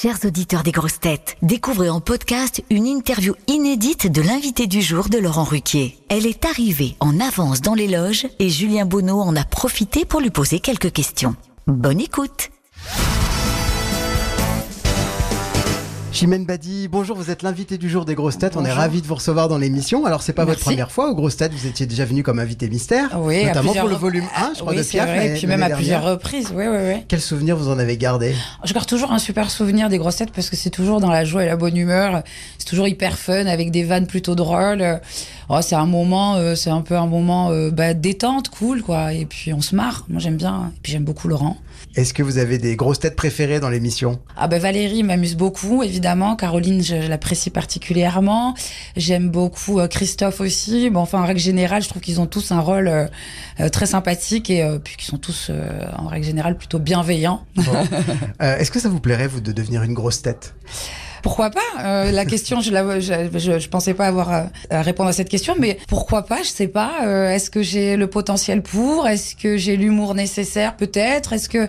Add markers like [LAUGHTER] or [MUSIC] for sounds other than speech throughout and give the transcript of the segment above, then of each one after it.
Chers auditeurs des grosses têtes, découvrez en podcast une interview inédite de l'invité du jour de Laurent Ruquier. Elle est arrivée en avance dans les loges et Julien Bonneau en a profité pour lui poser quelques questions. Bonne écoute Chimène Badi, bonjour, vous êtes l'invité du jour des grosses têtes. On est ravi de vous recevoir dans l'émission. Alors, c'est pas votre première fois aux grosses têtes, vous étiez déjà venu comme invité mystère, Oui, notamment pour le volume 1, je crois, oui, de Piaf. vrai, et puis même à plusieurs reprises. Oui, oui, oui. Quel souvenir vous en avez gardé? Je garde toujours un super souvenir des grosses têtes parce que c'est toujours dans la joie et la bonne humeur. C'est toujours hyper fun avec des vannes plutôt drôles. Oh, c'est un moment, euh, c'est un peu un moment euh, bah, détente, cool, quoi. Et puis on se marre. Moi j'aime bien. Et puis j'aime beaucoup Laurent. Est-ce que vous avez des grosses têtes préférées dans l'émission? Ah ben Valérie m'amuse beaucoup, évidemment. Caroline, je, je l'apprécie particulièrement. J'aime beaucoup euh, Christophe aussi. Bon, enfin, en règle générale, je trouve qu'ils ont tous un rôle euh, euh, très sympathique et euh, puis qu'ils sont tous, euh, en règle générale, plutôt bienveillants. Euh, Est-ce que ça vous plairait, vous, de devenir une grosse tête? Pourquoi pas Euh, La question, je, la, je, je, pensais pas avoir à, à répondre à cette question, mais pourquoi pas Je sais pas. Euh, Est-ce que j'ai le potentiel pour Est-ce que j'ai l'humour nécessaire Peut-être. Est-ce que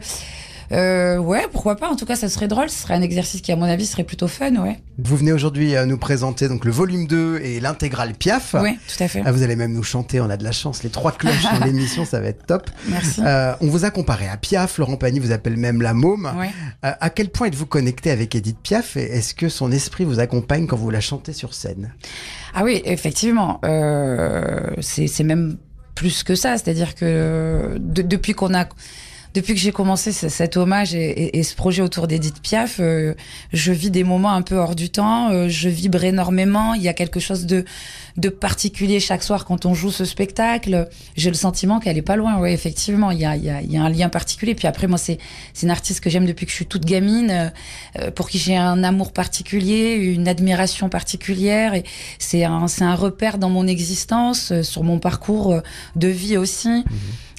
euh, ouais, pourquoi pas En tout cas, ça serait drôle. Ce serait un exercice qui, à mon avis, serait plutôt fun. Ouais. Vous venez aujourd'hui euh, nous présenter donc le volume 2 et l'intégrale Piaf. Oui, tout à fait. Ah, vous allez même nous chanter, on a de la chance, les trois cloches dans [LAUGHS] l'émission, ça va être top. Merci. Euh, on vous a comparé à Piaf, Laurent Pagny vous appelle même la môme. Ouais. Euh, à quel point êtes-vous connecté avec Edith Piaf et est-ce que son esprit vous accompagne quand vous la chantez sur scène? Ah oui, effectivement. C'est c'est même plus que ça. C'est-à-dire que de- depuis qu'on a depuis que j'ai commencé ce- cet hommage et, ce projet autour d'Edith Piaf, euh, je vis des moments un peu hors du temps. euh, je vibre énormément. Il y a quelque chose de, particulier chaque soir quand on joue ce spectacle. J'ai le sentiment qu'elle est pas loin. Oui, effectivement, il y a, un lien particulier. Puis après, moi, c'est une artiste que j'aime depuis que je suis toute gamine, euh, pour qui j'ai un amour particulier, une admiration particulière. Et c'est un, repère dans mon existence, sur mon parcours de vie aussi.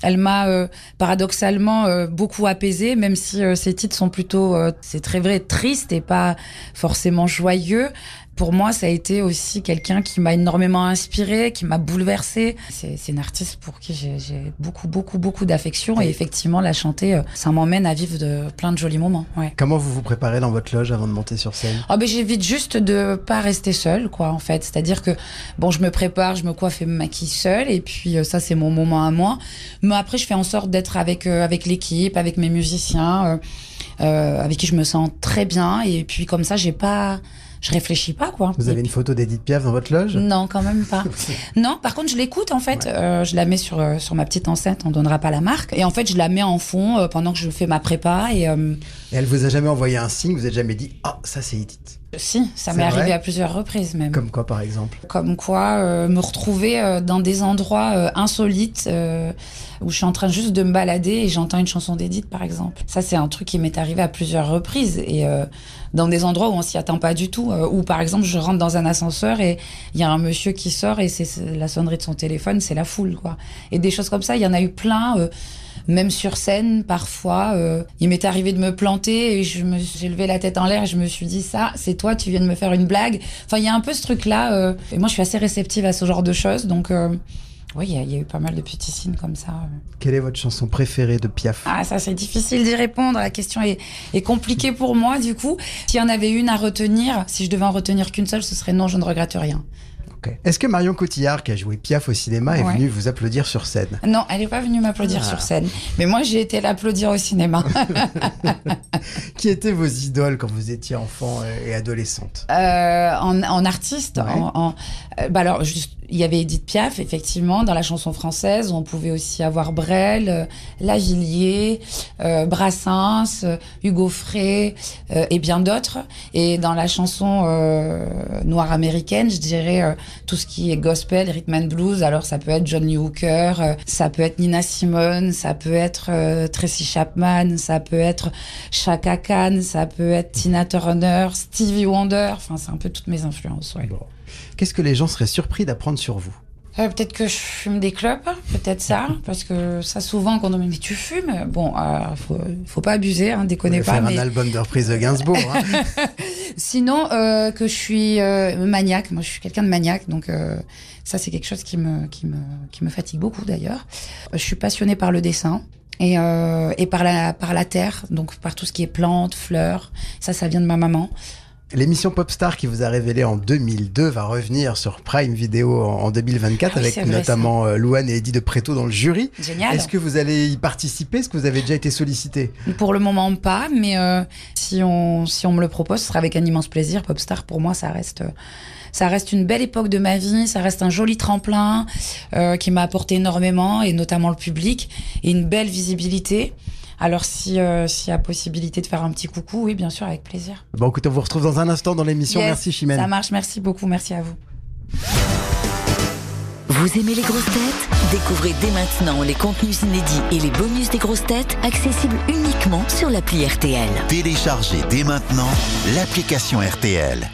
Elle m'a euh, paradoxalement euh, beaucoup apaisée, même si euh, ses titres sont plutôt, euh, c'est très vrai, tristes et pas forcément joyeux. Pour moi, ça a été aussi quelqu'un qui m'a énormément inspiré, qui m'a bouleversée. C'est une artiste pour qui j'ai beaucoup, beaucoup, beaucoup d'affection. Et effectivement, la chanter, euh, ça m'emmène à vivre de plein de jolis moments. Ouais. Comment vous vous préparez dans votre loge avant de monter sur scène? Ah ben j'évite juste de pas rester seule quoi en fait, c'est-à-dire que bon je me prépare, je me coiffe et me maquille seule et puis euh, ça c'est mon moment à moi. Mais après je fais en sorte d'être avec euh, avec l'équipe, avec mes musiciens, euh, euh, avec qui je me sens très bien et puis comme ça j'ai pas, je réfléchis pas quoi. Vous avez une photo d'Edith Piaf dans votre loge? Non, quand même pas. [LAUGHS] non, par contre, je l'écoute en fait. Euh, je la mets sur euh, sur ma petite enceinte. On donnera pas la marque. Et en fait, je la mets en fond euh, pendant que je fais ma prépa. Et euh, Et elle vous a jamais envoyé un signe, vous êtes jamais dit « Ah, ça c'est Edith si, ça m'est arrivé à plusieurs reprises même. ». Comme quoi par exemple Comme quoi, euh, me retrouver euh, dans des endroits euh, insolites euh, où je suis en train juste de me balader et j'entends une chanson d'Edith, par exemple. Ça, c'est un truc qui m'est arrivé à plusieurs reprises et euh, dans des endroits où on s'y attend pas du tout. Euh, où, par exemple, je rentre dans un ascenseur et il y a un monsieur qui sort et c'est c'est la sonnerie de son téléphone, c'est la foule, quoi. Et des choses comme ça, il y en a eu plein. Même sur scène, parfois, euh, il m'est arrivé de me planter et je me, j'ai levé la tête en l'air et je me suis dit ça, c'est toi, tu viens de me faire une blague. Enfin, il y a un peu ce truc-là. euh, et moi, je suis assez réceptive à ce genre de choses, donc euh, oui, il y, a- il y a eu pas mal de petits signes comme ça. Quelle est votre chanson préférée de Piaf? Ah, ça, c'est difficile d'y répondre. La question est, est compliquée pour moi, du coup. S'il y en avait une à retenir, si je devais en retenir qu'une seule, ce serait non, je ne regrette rien. Est-ce que Marion Cotillard, qui a joué Piaf au cinéma, est Ouais. venue vous applaudir sur scène? Non, elle n'est pas venue m'applaudir Ah. sur scène. Mais moi, j'ai été l'applaudir au cinéma. [LAUGHS] Qui étaient vos idoles quand vous étiez enfant et adolescente? Euh, en, en artiste, Ouais. en, en- euh, bah alors juste, il y avait Edith Piaf effectivement dans la chanson française. On pouvait aussi avoir Brel, euh, Lavillier, euh, Brassens, euh, Hugo Frey euh, et bien d'autres. Et dans la chanson noire américaine, je dirais tout ce qui est gospel, rhythm and blues. Alors ça peut être John Lee Hooker, ça peut être Nina Simone, ça peut être Tracy Chapman, ça peut être Chaka Khan, ça peut être Tina Turner, Stevie Wonder. Enfin, c'est un peu toutes mes influences. Ouais. Qu'est-ce que les gens seraient surpris d'apprendre sur vous Euh, peut-être que je fume des clopes, peut-être ça, [LAUGHS] parce que ça souvent quand on me dit mais tu fumes, bon, euh, faut, faut pas abuser, hein, déconnez pas. faire Mais un album de reprise de Gainsbourg. hein. [LAUGHS] sinon euh, que je suis euh, maniaque, moi je suis quelqu'un de maniaque, donc ça c'est quelque chose qui me qui me qui me fatigue beaucoup d'ailleurs. Je suis passionnée par le dessin. et, et par la par la terre, donc par tout ce qui est plantes, fleurs. Ça, ça vient de ma maman. L'émission Popstar qui vous a révélé en 2002 va revenir sur Prime Video en 2024 Ah oui, avec notamment euh, Louane et Eddie de Préto dans le jury. Génial. Est-ce que vous allez y participer? Est-ce que vous avez déjà été sollicité? Pour le moment, pas, mais euh, si on si on me le propose, ce sera avec un immense plaisir. Popstar, pour moi, ça reste. ça reste une belle époque de ma vie, ça reste un joli tremplin euh, qui m'a apporté énormément, et notamment le public, et une belle visibilité. Alors si euh, s'il y a possibilité de faire un petit coucou, oui, bien sûr, avec plaisir. Bon, écoutez, on vous retrouve dans un instant dans l'émission. Yes, Merci Chimène. Ça marche, merci beaucoup, merci à vous. Vous aimez les grosses têtes? Découvrez dès maintenant les contenus inédits et les bonus des grosses têtes accessibles uniquement sur l'appli RTL. Téléchargez dès maintenant l'application RTL.